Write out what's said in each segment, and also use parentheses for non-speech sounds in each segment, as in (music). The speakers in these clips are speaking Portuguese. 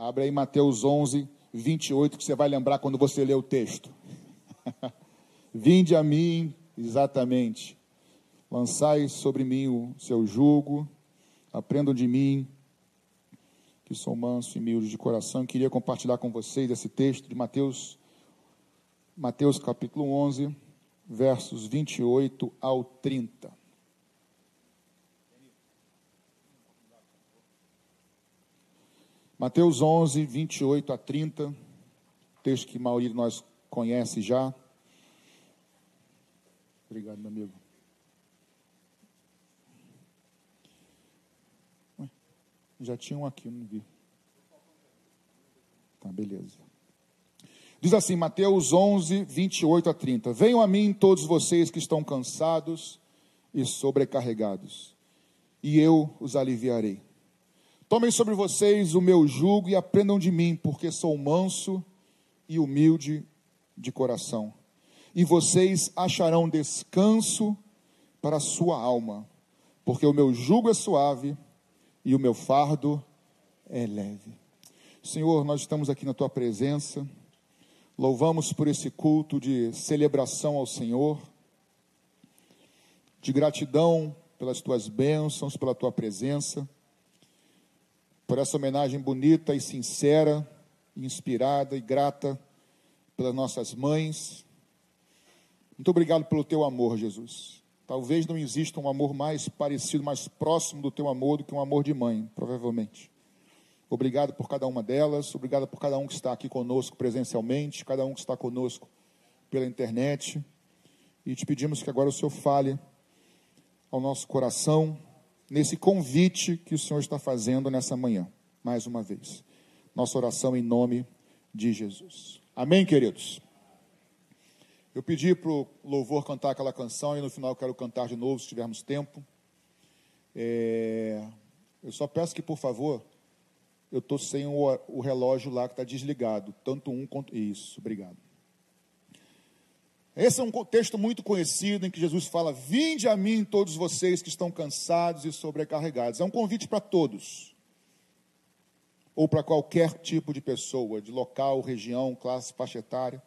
Abre aí Mateus 11, 28, que você vai lembrar quando você ler o texto. (laughs) Vinde a mim, exatamente. Lançai sobre mim o seu jugo, aprendam de mim, que sou manso e humilde de coração. Eu queria compartilhar com vocês esse texto de Mateus, Mateus capítulo 11, versos 28 ao 30. Mateus 11, 28 a 30, texto que de nós conhece já. Obrigado, meu amigo. Já tinha um aqui, não vi. Tá, beleza. Diz assim, Mateus 11, 28 a 30. Venham a mim todos vocês que estão cansados e sobrecarregados, e eu os aliviarei. Tomem sobre vocês o meu jugo e aprendam de mim, porque sou manso e humilde de coração. E vocês acharão descanso para a sua alma, porque o meu jugo é suave e o meu fardo é leve. Senhor, nós estamos aqui na tua presença, louvamos por esse culto de celebração ao Senhor, de gratidão pelas tuas bênçãos, pela tua presença por essa homenagem bonita e sincera, inspirada e grata pelas nossas mães. Muito obrigado pelo teu amor, Jesus. Talvez não exista um amor mais parecido, mais próximo do teu amor do que um amor de mãe, provavelmente. Obrigado por cada uma delas, obrigado por cada um que está aqui conosco presencialmente, cada um que está conosco pela internet. E te pedimos que agora o Senhor fale ao nosso coração, nesse convite que o Senhor está fazendo nessa manhã, mais uma vez. Nossa oração em nome de Jesus. Amém, queridos? Eu pedi para o louvor cantar aquela canção e no final quero cantar de novo, se tivermos tempo. É... Eu só peço que, por favor, eu estou sem o, o relógio lá que está desligado, tanto um quanto. Isso, obrigado. Esse é um texto muito conhecido em que Jesus fala: Vinde a mim todos vocês que estão cansados e sobrecarregados. É um convite para todos, ou para qualquer tipo de pessoa, de local, região, classe, faixa etária.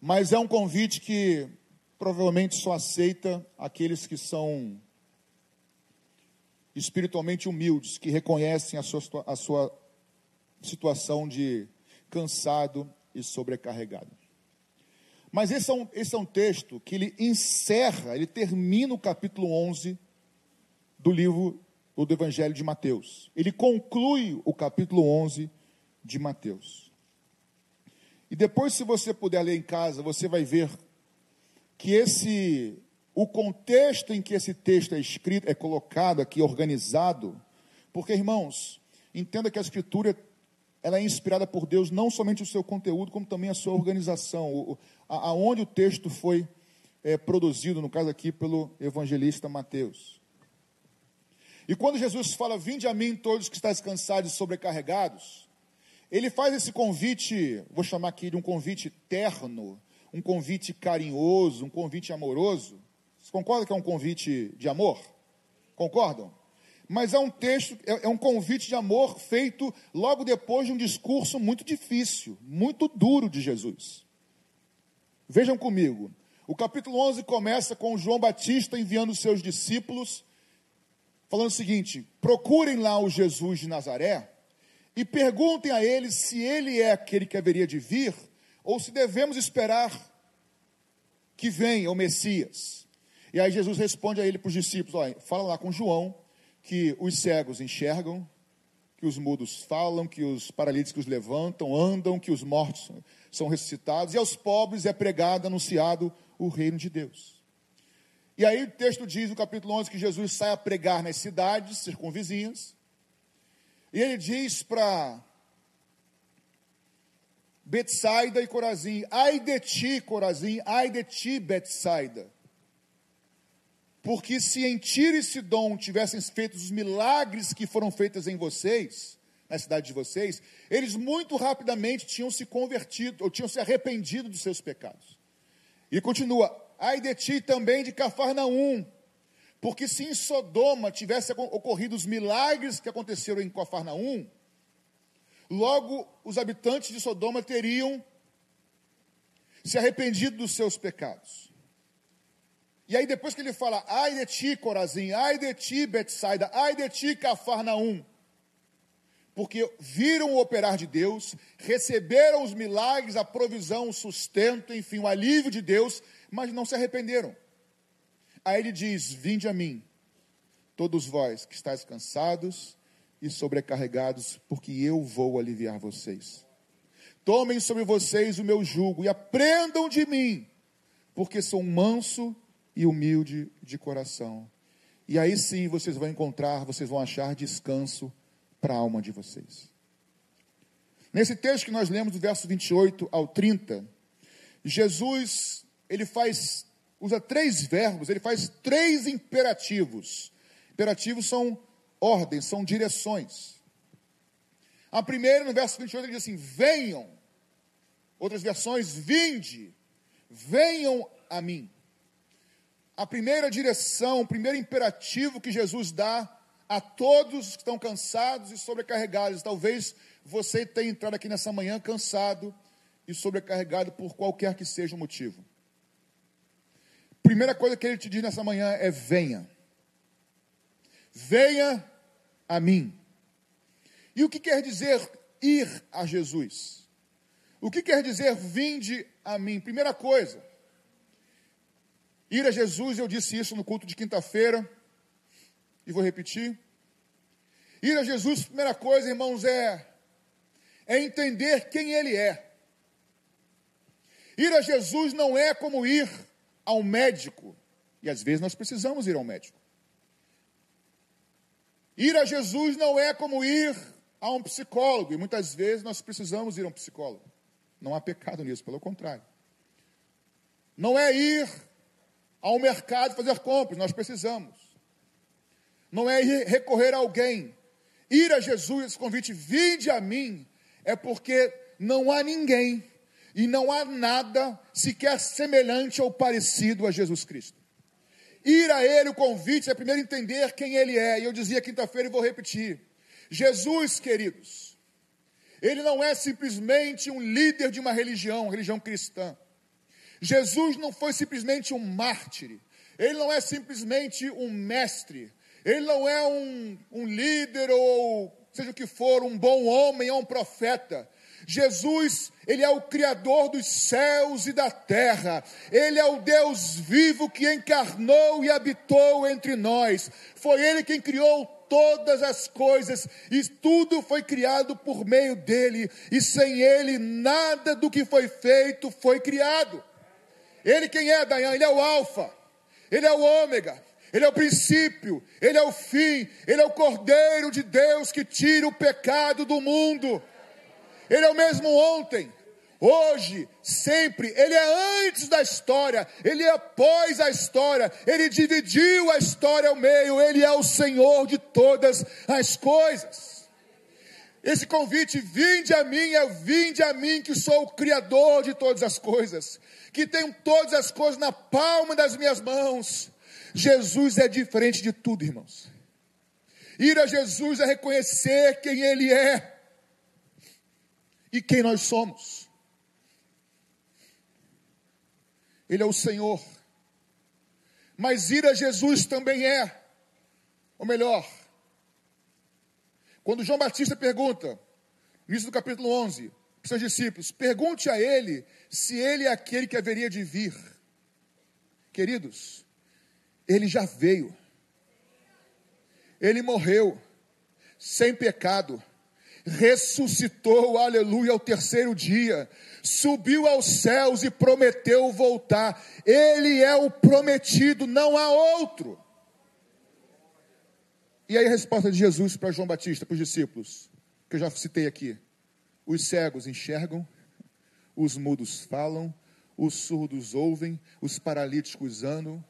Mas é um convite que provavelmente só aceita aqueles que são espiritualmente humildes, que reconhecem a sua, a sua situação de cansado e sobrecarregado. Mas esse é, um, esse é um texto que ele encerra, ele termina o capítulo 11 do livro do Evangelho de Mateus. Ele conclui o capítulo 11 de Mateus. E depois, se você puder ler em casa, você vai ver que esse o contexto em que esse texto é escrito, é colocado aqui, organizado, porque, irmãos, entenda que a escritura ela é inspirada por Deus, não somente o seu conteúdo, como também a sua organização, o, a, aonde o texto foi é, produzido, no caso aqui, pelo evangelista Mateus. E quando Jesus fala, vinde a mim todos que estáis cansados e sobrecarregados, ele faz esse convite, vou chamar aqui de um convite terno, um convite carinhoso, um convite amoroso. Você concorda que é um convite de amor? Concordam? Mas é um texto, é, é um convite de amor feito logo depois de um discurso muito difícil, muito duro de Jesus. Vejam comigo, o capítulo 11 começa com João Batista enviando seus discípulos, falando o seguinte: procurem lá o Jesus de Nazaré e perguntem a ele se ele é aquele que haveria de vir ou se devemos esperar que venha o Messias. E aí Jesus responde a ele para os discípulos: olha, fala lá com João que os cegos enxergam, que os mudos falam, que os paralíticos levantam, andam, que os mortos são ressuscitados, e aos pobres é pregado, anunciado o reino de Deus. E aí o texto diz no capítulo 11 que Jesus sai a pregar nas cidades circunvizinhas, e ele diz para Betsaida e Corazim, ai de ti, Corazim, ai de ti, Betsaida. Porque se em Tiro e Sidom tivessem feito os milagres que foram feitos em vocês, na cidade de vocês, eles muito rapidamente tinham se convertido, ou tinham se arrependido dos seus pecados. E continua, ai de ti também de Cafarnaum, porque se em Sodoma tivesse ocorrido os milagres que aconteceram em Cafarnaum, Logo, os habitantes de Sodoma teriam se arrependido dos seus pecados. E aí, depois que ele fala, ai de ti, Corazim, ai de ti, Betsaida, ai de ti, Cafarnaum, porque viram o operar de Deus, receberam os milagres, a provisão, o sustento, enfim, o alívio de Deus, mas não se arrependeram. Aí ele diz: Vinde a mim, todos vós que estáis cansados e sobrecarregados, porque eu vou aliviar vocês. Tomem sobre vocês o meu jugo e aprendam de mim, porque sou manso e humilde de coração. E aí sim vocês vão encontrar, vocês vão achar descanso para a alma de vocês. Nesse texto que nós lemos do verso 28 ao 30, Jesus, ele faz, usa três verbos, ele faz três imperativos. Imperativos são ordens, são direções. A primeira, no verso 28, ele diz assim: venham. Outras versões, vinde, venham a mim. A primeira direção, o primeiro imperativo que Jesus dá a todos que estão cansados e sobrecarregados. Talvez você tenha entrado aqui nessa manhã cansado e sobrecarregado por qualquer que seja o motivo. Primeira coisa que ele te diz nessa manhã é: venha. Venha a mim. E o que quer dizer ir a Jesus? O que quer dizer vinde a mim? Primeira coisa, ir a Jesus, eu disse isso no culto de quinta-feira e vou repetir. Ir a Jesus, primeira coisa, irmãos, é, é entender quem Ele é. Ir a Jesus não é como ir ao médico, e às vezes nós precisamos ir ao médico. Ir a Jesus não é como ir a um psicólogo, e muitas vezes nós precisamos ir a um psicólogo. Não há pecado nisso, pelo contrário. Não é ir ao mercado fazer compras, nós precisamos não é recorrer a alguém. Ir a Jesus, esse convite, vinde a mim, é porque não há ninguém e não há nada sequer semelhante ou parecido a Jesus Cristo. Ir a Ele, o convite, é primeiro entender quem Ele é. E eu dizia quinta-feira e vou repetir. Jesus, queridos, Ele não é simplesmente um líder de uma religião, religião cristã. Jesus não foi simplesmente um mártir. Ele não é simplesmente um mestre. Ele não é um, um líder ou seja o que for, um bom homem, é um profeta. Jesus, Ele é o Criador dos céus e da terra, Ele é o Deus vivo que encarnou e habitou entre nós. Foi Ele quem criou todas as coisas, e tudo foi criado por meio dele, e sem Ele nada do que foi feito foi criado. Ele quem é, Dayan? Ele é o Alfa, Ele é o Ômega, ele é o princípio, Ele é o fim, Ele é o Cordeiro de Deus que tira o pecado do mundo. Ele é o mesmo ontem, hoje, sempre. Ele é antes da história, Ele é após a história, Ele dividiu a história ao meio, Ele é o Senhor de todas as coisas. Esse convite, vinde a mim, é vinde a mim que sou o Criador de todas as coisas, que tenho todas as coisas na palma das minhas mãos Jesus é diferente de tudo, irmãos. Ir a Jesus é reconhecer quem Ele é e quem nós somos. Ele é o Senhor. Mas ir a Jesus também é, ou melhor, quando João Batista pergunta, início do capítulo 11, para seus discípulos, pergunte a ele se ele é aquele que haveria de vir. Queridos, ele já veio. Ele morreu sem pecado, ressuscitou, aleluia, ao terceiro dia, subiu aos céus e prometeu voltar. Ele é o prometido, não há outro. E aí a resposta de Jesus para João Batista, para os discípulos, que eu já citei aqui: os cegos enxergam, os mudos falam, os surdos ouvem, os paralíticos andam,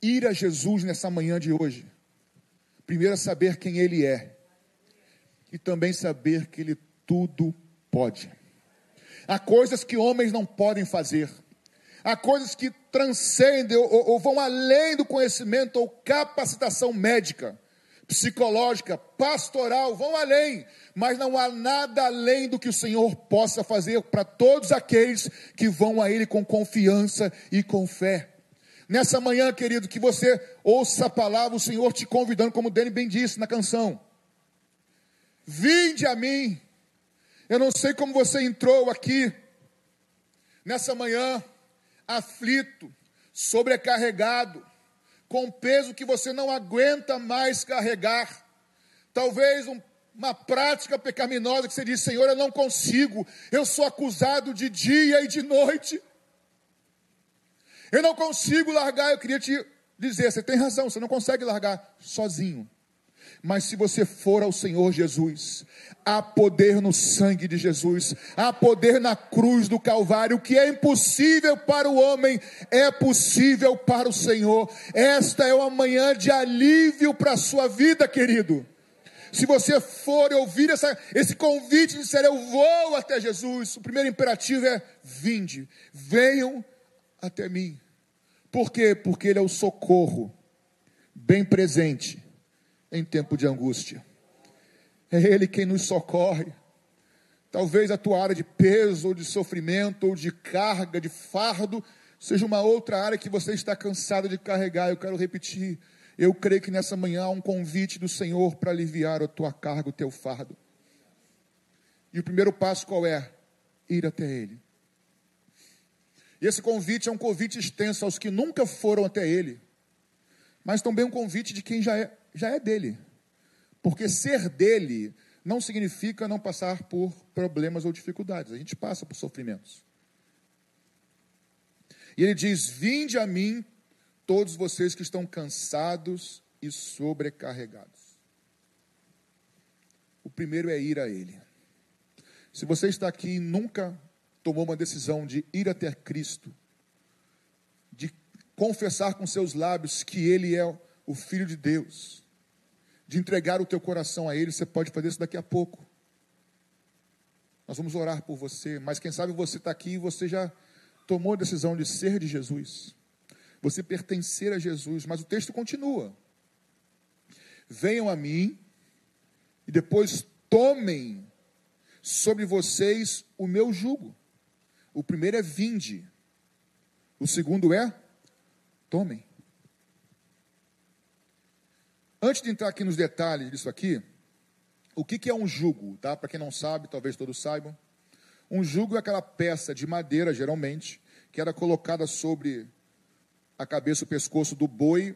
ir a Jesus nessa manhã de hoje, primeiro é saber quem Ele é, e também saber que Ele tudo pode. Há coisas que homens não podem fazer, há coisas que transcendem ou, ou vão além do conhecimento ou capacitação médica. psicológica, pastoral, vão além, mas não há nada além do que o Senhor possa fazer para todos aqueles que vão a Ele com confiança e com fé. Nessa manhã, querido, que você ouça a palavra, o Senhor te convidando, como Dani bem disse na canção. Vinde a mim. Eu não sei como você entrou aqui nessa manhã, aflito, sobrecarregado, com peso que você não aguenta mais carregar. Talvez um, uma prática pecaminosa que você diz: Senhor, eu não consigo, eu sou acusado de dia e de noite. Eu não consigo largar. Eu queria te dizer: você tem razão, você não consegue largar sozinho. Mas se você for ao Senhor Jesus, há poder no sangue de Jesus, há poder na cruz do Calvário, que é impossível para o homem, é possível para o Senhor. Esta é uma manhã de alívio para a sua vida, querido. Se você for ouvir essa, esse convite de dizer eu vou até Jesus, o primeiro imperativo é vinde, venham até mim. Por quê? Porque Ele é o socorro, bem presente em tempo de angústia. É Ele quem nos socorre. Talvez a tua área de peso, ou de sofrimento, ou de carga, de fardo, seja uma outra área que você está cansado de carregar. Eu quero repetir. Eu creio que nessa manhã há um convite do Senhor para aliviar a tua carga, o teu fardo. E o primeiro passo qual é? Ir até Ele. E esse convite é um convite extenso aos que nunca foram até Ele, mas também um convite de quem já é, já é dele. Porque ser dele não significa não passar por problemas ou dificuldades. A gente passa por sofrimentos. E ele diz: Vinde a mim, todos vocês que estão cansados e sobrecarregados. O primeiro é ir a Ele. Se você está aqui e nunca tomou uma decisão de ir até Cristo, de confessar com seus lábios que Ele é o Filho de Deus, de entregar o teu coração a Ele, você pode fazer isso daqui a pouco. Nós vamos orar por você, mas quem sabe você está aqui e você já tomou a decisão de ser de Jesus, você pertencer a Jesus, mas o texto continua. Venham a mim e depois tomem sobre vocês o meu jugo. O primeiro é vinde. O segundo é tomem. Antes de entrar aqui nos detalhes disso aqui, o que, que é um jugo? Tá? Para quem não sabe, talvez todos saibam. Um jugo é aquela peça de madeira, geralmente, que era colocada sobre a cabeça o pescoço do boi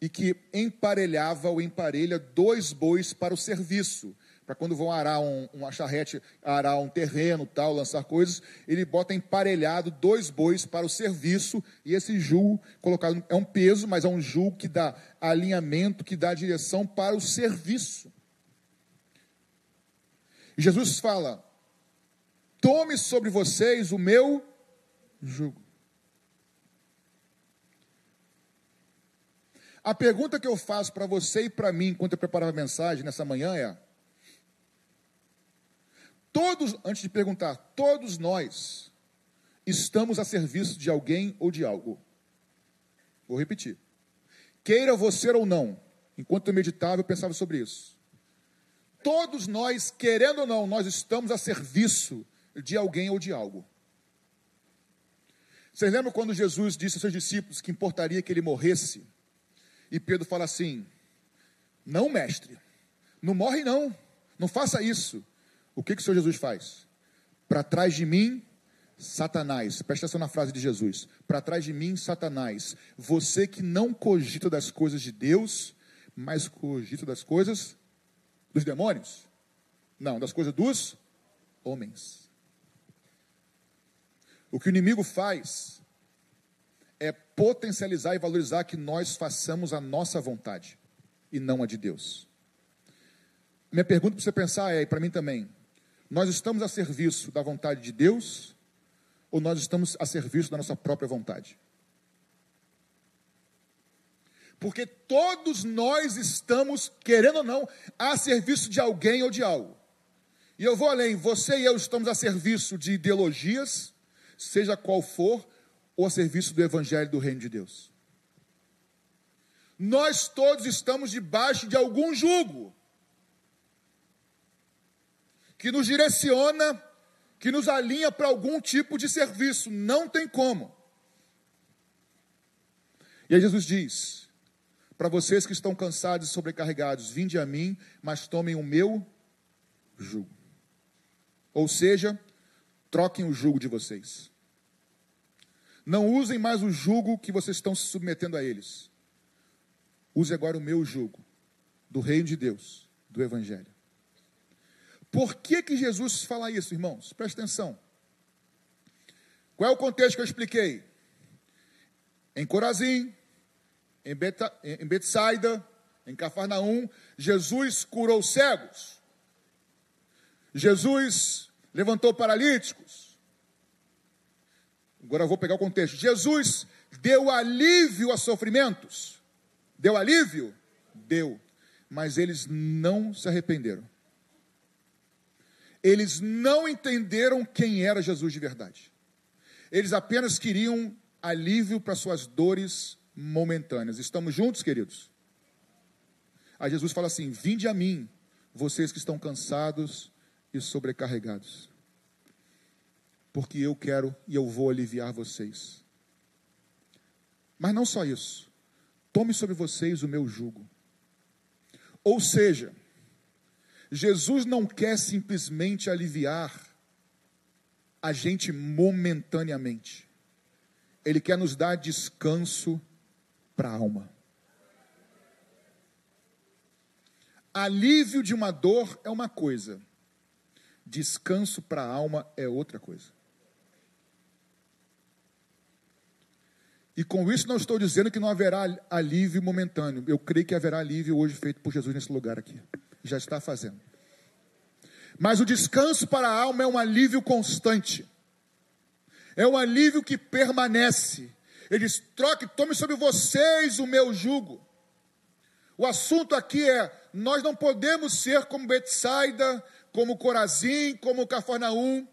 e que emparelhava ou emparelha dois bois para o serviço para quando vão arar um, uma charrete, arar um terreno, tal, lançar coisas, ele bota emparelhado dois bois para o serviço, e esse jugo colocado é um peso, mas é um jugo que dá alinhamento, que dá direção para o serviço. E Jesus fala: tome sobre vocês o meu jugo. A pergunta que eu faço para você e para mim, enquanto eu preparava a mensagem nessa manhã, é: Todos, antes de perguntar, todos nós estamos a serviço de alguém ou de algo. Vou repetir. Queira você ou não, enquanto eu meditava, eu pensava sobre isso. Todos nós, querendo ou não, nós estamos a serviço de alguém ou de algo. Vocês lembram quando Jesus disse aos seus discípulos que importaria que ele morresse? E Pedro fala assim: Não, mestre, não morre não, não faça isso. O que, que o Senhor Jesus faz? Para trás de mim, Satanás. Presta atenção na frase de Jesus. Para trás de mim, Satanás. Você que não cogita das coisas de Deus, mas cogita das coisas dos demônios. Não, das coisas dos homens. O que o inimigo faz é potencializar e valorizar que nós façamos a nossa vontade e não a de Deus. Minha pergunta para você pensar é, e para mim também, nós estamos a serviço da vontade de Deus ou nós estamos a serviço da nossa própria vontade? Porque todos nós estamos, querendo ou não, a serviço de alguém ou de algo. E eu vou além, você e eu estamos a serviço de ideologias, seja qual for, ou a serviço do Evangelho do Reino de Deus. Nós todos estamos debaixo de algum jugo que nos direciona, que nos alinha para algum tipo de serviço. Não tem como. E aí Jesus diz: para vocês que estão cansados e sobrecarregados, vinde a mim, mas tomem o meu jugo. Ou seja, troquem o jugo de vocês. Não usem mais o jugo que vocês estão se submetendo a eles. Use agora o meu jugo, do reino de Deus, do Evangelho. Por que, que Jesus fala isso, irmãos? Presta atenção. Qual é o contexto que eu expliquei? Em Corazim, em, Beta, em Betsaida, em Cafarnaum, Jesus curou cegos. Jesus levantou paralíticos. Agora eu vou pegar o contexto. Jesus deu alívio a sofrimentos. Deu alívio? Deu. Mas eles não se arrependeram. Eles não entenderam quem era Jesus de verdade. Eles apenas queriam alívio para suas dores momentâneas. Estamos juntos, queridos? Aí Jesus fala assim: Vinde a mim, vocês que estão cansados e sobrecarregados, porque eu quero e eu vou aliviar vocês. Mas não só isso, tome sobre vocês o meu jugo. Ou seja, Jesus não quer simplesmente aliviar a gente momentaneamente. Ele quer nos dar descanso para a alma. Alívio de uma dor é uma coisa, descanso para a alma é outra coisa. E com isso não estou dizendo que não haverá alívio momentâneo. Eu creio que haverá alívio hoje feito por Jesus nesse lugar aqui já está fazendo. Mas o descanso para a alma é um alívio constante. É um alívio que permanece. Ele diz: troque, tome sobre vocês o meu jugo. O assunto aqui é: nós não podemos ser como Betsaida, como Corazim, como Cafarnaum.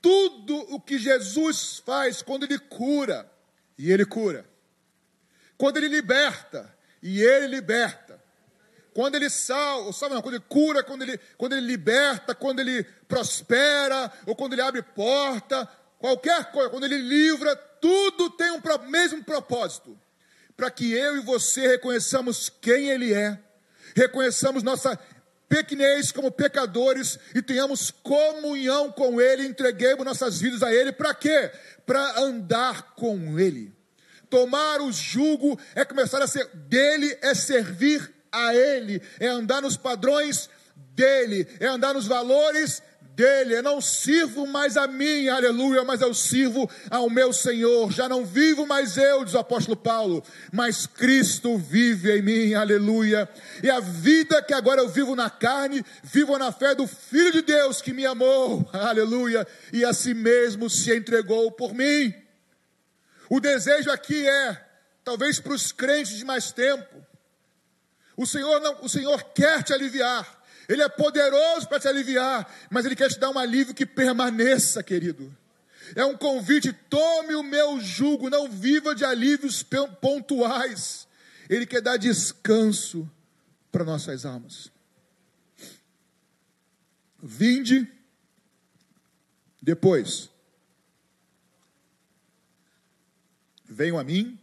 Tudo o que Jesus faz quando ele cura, e ele cura. Quando ele liberta, e ele liberta quando ele salva, salva não, quando ele cura, quando ele, quando ele liberta, quando ele prospera, ou quando ele abre porta, qualquer coisa, quando ele livra, tudo tem um mesmo propósito. Para que eu e você reconheçamos quem ele é, reconheçamos nossa pequenez como pecadores e tenhamos comunhão com ele, entreguemos nossas vidas a ele, para quê? Para andar com ele. Tomar o jugo é começar a ser dele, é servir a Ele, é andar nos padrões dele, é andar nos valores dele. Eu não sirvo mais a mim, aleluia, mas eu sirvo ao meu Senhor. Já não vivo mais eu, diz o apóstolo Paulo, mas Cristo vive em mim, aleluia. E a vida que agora eu vivo na carne, vivo na fé do Filho de Deus que me amou, (laughs) aleluia, e a si mesmo se entregou por mim. O desejo aqui é, talvez para os crentes de mais tempo, o Senhor não, o Senhor quer te aliviar. Ele é poderoso para te aliviar, mas ele quer te dar um alívio que permaneça, querido. É um convite, tome o meu jugo, não viva de alívios pontuais. Ele quer dar descanso para nossas almas. Vinde depois. Venham a mim,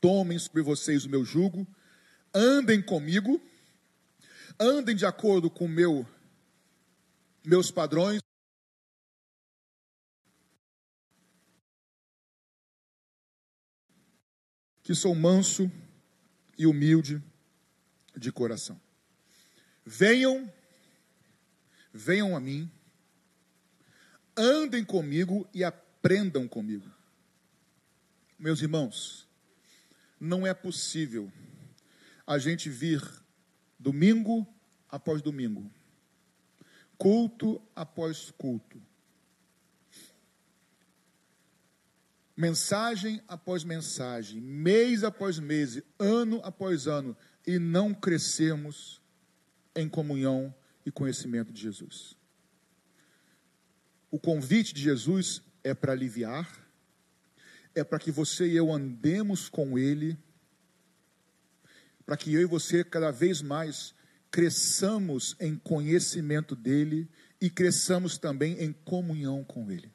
tomem sobre vocês o meu jugo andem comigo, andem de acordo com meu, meus padrões. Que sou manso e humilde de coração. Venham, venham a mim, andem comigo e aprendam comigo. Meus irmãos, não é possível a gente vir domingo após domingo, culto após culto, mensagem após mensagem, mês após mês, ano após ano, e não crescermos em comunhão e conhecimento de Jesus. O convite de Jesus é para aliviar, é para que você e eu andemos com Ele, para que eu e você cada vez mais cresçamos em conhecimento dEle e cresçamos também em comunhão com Ele.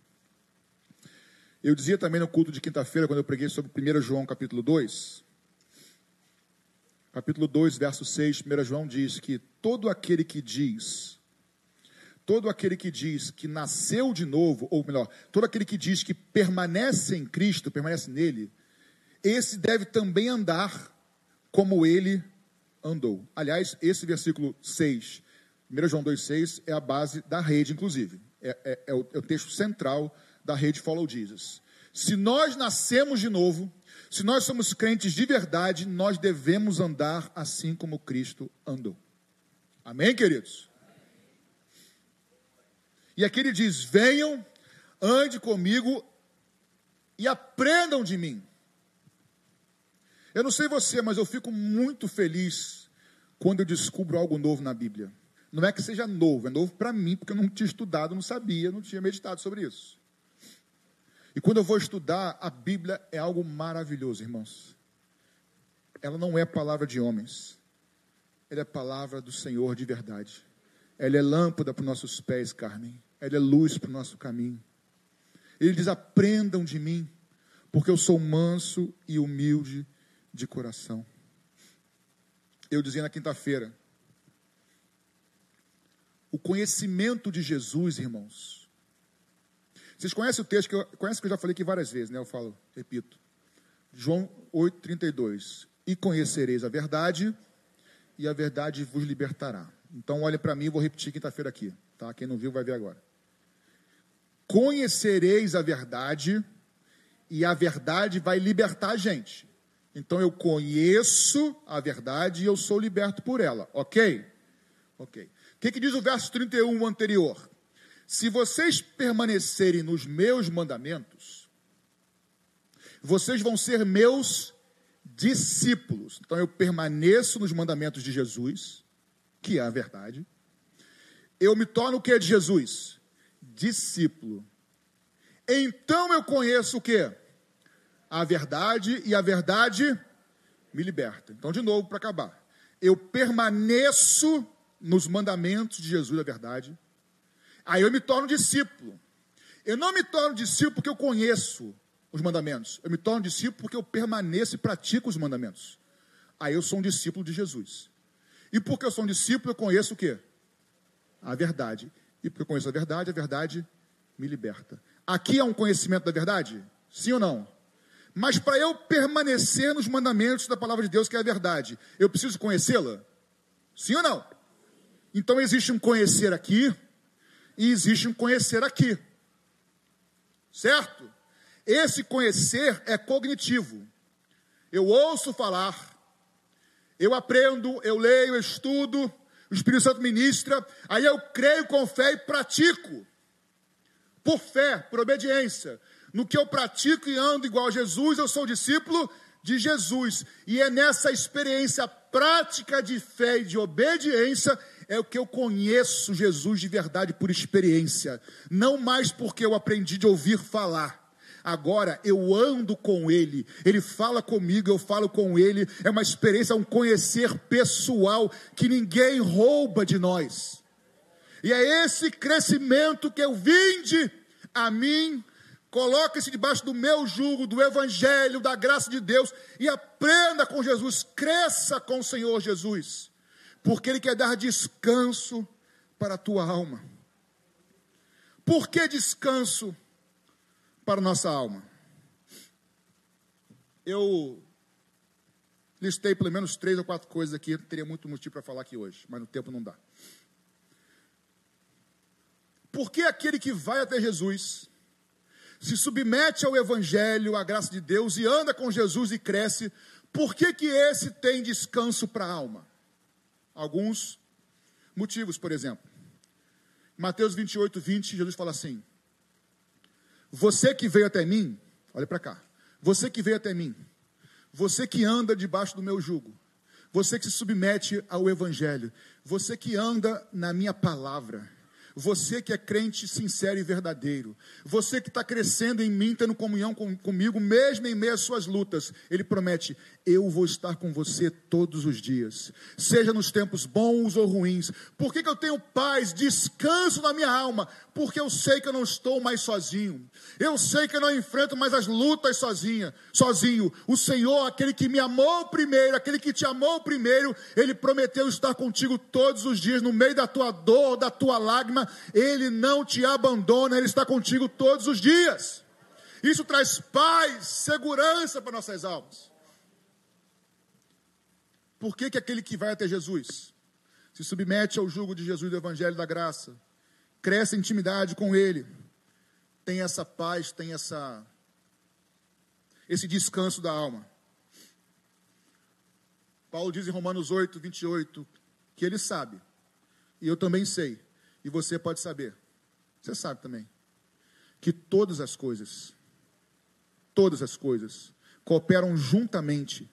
Eu dizia também no culto de quinta-feira, quando eu preguei sobre 1 João capítulo 2, capítulo 2, verso 6, 1 João diz que todo aquele que diz, todo aquele que diz que nasceu de novo, ou melhor, todo aquele que diz que permanece em Cristo, permanece nele, esse deve também andar como ele andou. Aliás, esse versículo 6, 1 João 2,6 é a base da rede, inclusive. É, é, é, o, é o texto central da rede Follow Jesus. Se nós nascemos de novo, se nós somos crentes de verdade, nós devemos andar assim como Cristo andou. Amém, queridos? E aqui ele diz: venham, ande comigo e aprendam de mim. Eu não sei você, mas eu fico muito feliz quando eu descubro algo novo na Bíblia. Não é que seja novo, é novo para mim, porque eu não tinha estudado, não sabia, não tinha meditado sobre isso. E quando eu vou estudar, a Bíblia é algo maravilhoso, irmãos. Ela não é palavra de homens, ela é palavra do Senhor de verdade. Ela é lâmpada para os nossos pés, Carmen. Ela é luz para o nosso caminho. Ele diz: aprendam de mim, porque eu sou manso e humilde de coração. Eu dizia na quinta-feira, o conhecimento de Jesus, irmãos. Vocês conhecem o texto que eu, conhecem que eu já falei aqui várias vezes, né? Eu falo, repito. João 8:32. E conhecereis a verdade, e a verdade vos libertará. Então, olha para mim, vou repetir quinta-feira aqui, tá? Quem não viu vai ver agora. Conhecereis a verdade, e a verdade vai libertar a gente. Então, eu conheço a verdade e eu sou liberto por ela, ok? Ok. O que, que diz o verso 31 anterior? Se vocês permanecerem nos meus mandamentos, vocês vão ser meus discípulos. Então eu permaneço nos mandamentos de Jesus, que é a verdade. Eu me torno o que de Jesus? Discípulo. Então eu conheço o que? A verdade e a verdade me liberta. Então, de novo, para acabar. Eu permaneço nos mandamentos de Jesus, a verdade. Aí eu me torno discípulo. Eu não me torno discípulo porque eu conheço os mandamentos. Eu me torno discípulo porque eu permaneço e pratico os mandamentos. Aí eu sou um discípulo de Jesus. E porque eu sou um discípulo, eu conheço o quê? A verdade. E porque eu conheço a verdade, a verdade me liberta. Aqui é um conhecimento da verdade? Sim ou não? Mas para eu permanecer nos mandamentos da palavra de Deus, que é a verdade, eu preciso conhecê-la? Sim ou não? Então existe um conhecer aqui e existe um conhecer aqui. Certo? Esse conhecer é cognitivo. Eu ouço falar, eu aprendo, eu leio, eu estudo, o Espírito Santo ministra, aí eu creio com fé e pratico. Por fé, por obediência. No que eu pratico e ando igual a Jesus, eu sou discípulo de Jesus. E é nessa experiência prática de fé e de obediência é o que eu conheço Jesus de verdade por experiência, não mais porque eu aprendi de ouvir falar. Agora eu ando com Ele, Ele fala comigo, eu falo com Ele. É uma experiência, um conhecer pessoal que ninguém rouba de nós. E é esse crescimento que eu vinde a mim, coloque-se debaixo do meu jugo, do Evangelho, da graça de Deus e aprenda com Jesus, cresça com o Senhor Jesus porque Ele quer dar descanso para a tua alma. Por que descanso para a nossa alma? Eu listei pelo menos três ou quatro coisas aqui, teria muito motivo para falar aqui hoje, mas no tempo não dá. Por que aquele que vai até Jesus, se submete ao Evangelho, à graça de Deus e anda com Jesus e cresce, por que, que esse tem descanso para a alma? alguns motivos, por exemplo. Mateus 28, 20, Jesus fala assim: Você que veio até mim, olha para cá, você que veio até mim, você que anda debaixo do meu jugo, você que se submete ao Evangelho, você que anda na minha palavra, Você que é crente sincero e verdadeiro, você que está crescendo em mim, tendo comunhão com, comigo, mesmo em meio às suas lutas, Ele promete: Eu vou estar com você todos os dias, seja nos tempos bons ou ruins. Por que, que eu tenho paz, descanso na minha alma? Porque eu sei que eu não estou mais sozinho, eu sei que eu não enfrento mais as lutas sozinha, sozinho. O Senhor, aquele que me amou primeiro, aquele que te amou primeiro, Ele prometeu estar contigo todos os dias, no meio da tua dor, da tua lágrima ele não te abandona, Ele está contigo todos os dias. Isso traz paz, segurança para nossas almas. Por que, que aquele que vai até Jesus se submete ao jugo de Jesus do Evangelho da Graça, cresce em intimidade com Ele, tem essa paz, tem essa esse descanso da alma? Paulo diz em Romanos 8, 28, que ele sabe, e eu também sei, e você pode saber, você sabe também, que todas as coisas, todas as coisas, cooperam juntamente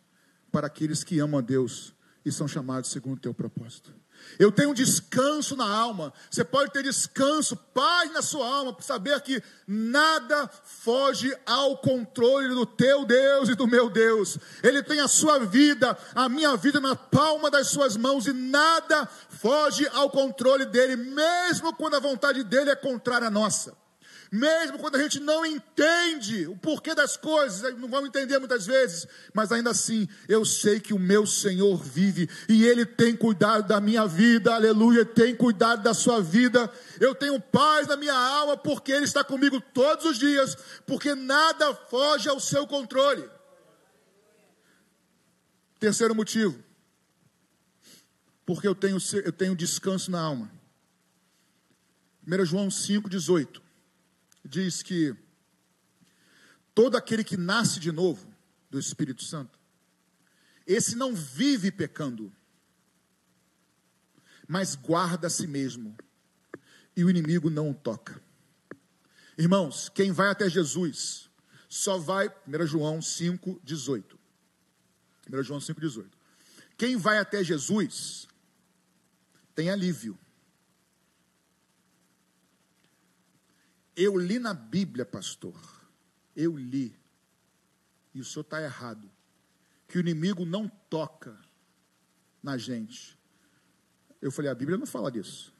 para aqueles que amam a Deus e são chamados segundo o teu propósito. Eu tenho descanso na alma. Você pode ter descanso, paz na sua alma, por saber que nada foge ao controle do teu Deus e do meu Deus. Ele tem a sua vida, a minha vida na palma das suas mãos e nada foge ao controle dele, mesmo quando a vontade dele é contrária à nossa mesmo quando a gente não entende o porquê das coisas, não vamos entender muitas vezes, mas ainda assim eu sei que o meu Senhor vive e Ele tem cuidado da minha vida, aleluia, tem cuidado da sua vida. Eu tenho paz na minha alma porque Ele está comigo todos os dias, porque nada foge ao seu controle. Terceiro motivo, porque eu tenho, eu tenho descanso na alma. 1 João 5,18 diz que todo aquele que nasce de novo do Espírito Santo, esse não vive pecando, mas guarda a si mesmo, e o inimigo não o toca. Irmãos, quem vai até Jesus só vai, 1 João 5, 18. 1 João 5, 18. Quem vai até Jesus tem alívio. Eu li na Bíblia, pastor. Eu li. E o senhor está errado. Que o inimigo não toca na gente. Eu falei, a Bíblia não fala disso.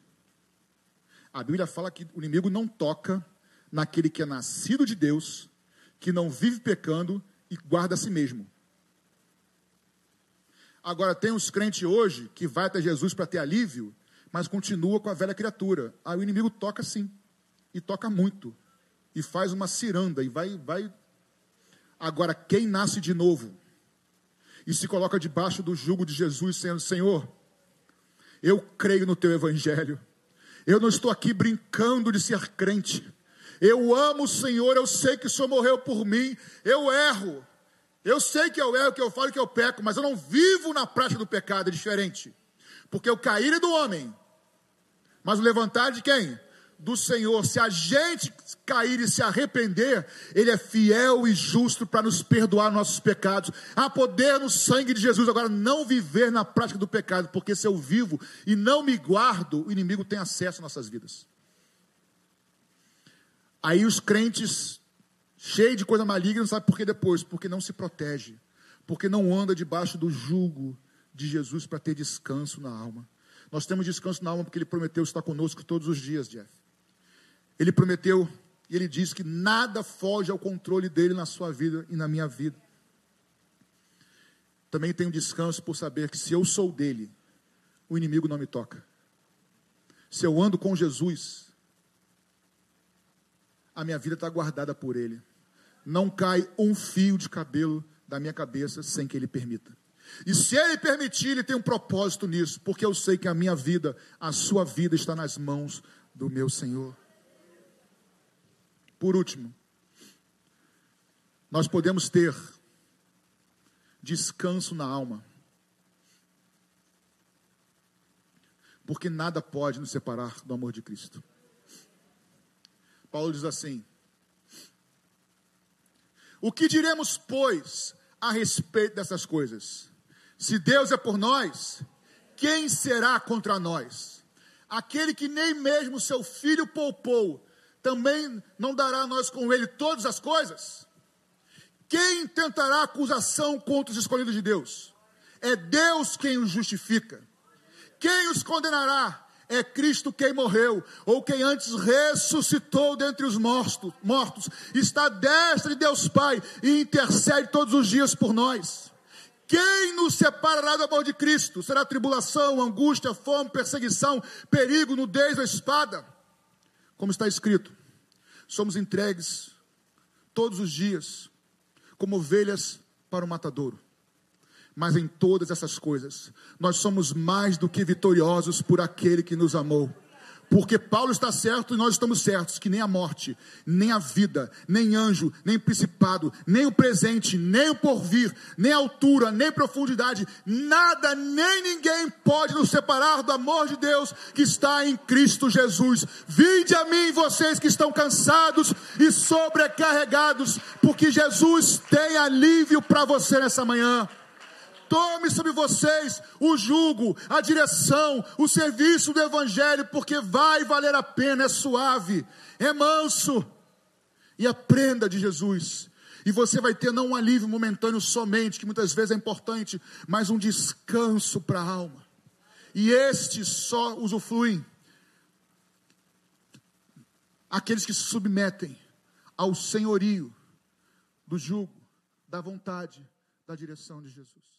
A Bíblia fala que o inimigo não toca naquele que é nascido de Deus, que não vive pecando e guarda a si mesmo. Agora, tem uns crentes hoje que vai até Jesus para ter alívio, mas continua com a velha criatura. Aí o inimigo toca sim e toca muito e faz uma ciranda e vai vai. Agora quem nasce de novo e se coloca debaixo do jugo de Jesus sendo Senhor eu creio no teu evangelho. Eu não estou aqui brincando de ser crente. Eu amo o Senhor eu sei que o Senhor morreu por mim. Eu erro. Eu sei que eu erro, que eu falo que eu peco, mas eu não vivo na prática do pecado, é diferente. Porque o cair é do homem, mas o levantar de quem? Do Senhor, se a gente cair e se arrepender, Ele é fiel e justo para nos perdoar nossos pecados. Há poder no sangue de Jesus. Agora, não viver na prática do pecado, porque se eu vivo e não me guardo, o inimigo tem acesso às nossas vidas. Aí os crentes, cheios de coisa maligna, não sabem por que depois? Porque não se protege, porque não anda debaixo do jugo de Jesus para ter descanso na alma. Nós temos descanso na alma porque Ele prometeu estar conosco todos os dias, Jeff. Ele prometeu e ele diz que nada foge ao controle dele na sua vida e na minha vida. Também tenho descanso por saber que se eu sou dele, o inimigo não me toca. Se eu ando com Jesus, a minha vida está guardada por ele. Não cai um fio de cabelo da minha cabeça sem que ele permita. E se ele permitir, ele tem um propósito nisso, porque eu sei que a minha vida, a sua vida está nas mãos do meu Senhor. Por último, nós podemos ter descanso na alma, porque nada pode nos separar do amor de Cristo. Paulo diz assim: O que diremos, pois, a respeito dessas coisas? Se Deus é por nós, quem será contra nós? aquele que nem mesmo seu filho poupou, também não dará a nós com ele todas as coisas? Quem tentará acusação contra os escolhidos de Deus? É Deus quem os justifica. Quem os condenará? É Cristo quem morreu, ou quem antes ressuscitou dentre os mortos, mortos, está destra de Deus Pai e intercede todos os dias por nós. Quem nos separará do amor de Cristo? Será tribulação, angústia, fome, perseguição, perigo, nudez ou espada? Como está escrito, somos entregues todos os dias como ovelhas para o matadouro. Mas em todas essas coisas, nós somos mais do que vitoriosos por aquele que nos amou. Porque Paulo está certo e nós estamos certos que nem a morte, nem a vida, nem anjo, nem principado, nem o presente, nem o porvir, nem altura, nem profundidade, nada, nem ninguém pode nos separar do amor de Deus que está em Cristo Jesus. Vinde a mim, vocês que estão cansados e sobrecarregados, porque Jesus tem alívio para você nessa manhã. Tome sobre vocês o jugo, a direção, o serviço do Evangelho, porque vai valer a pena, é suave, é manso. E aprenda de Jesus. E você vai ter não um alívio momentâneo somente, que muitas vezes é importante, mas um descanso para a alma. E este só usufruem aqueles que se submetem ao senhorio do jugo, da vontade, da direção de Jesus.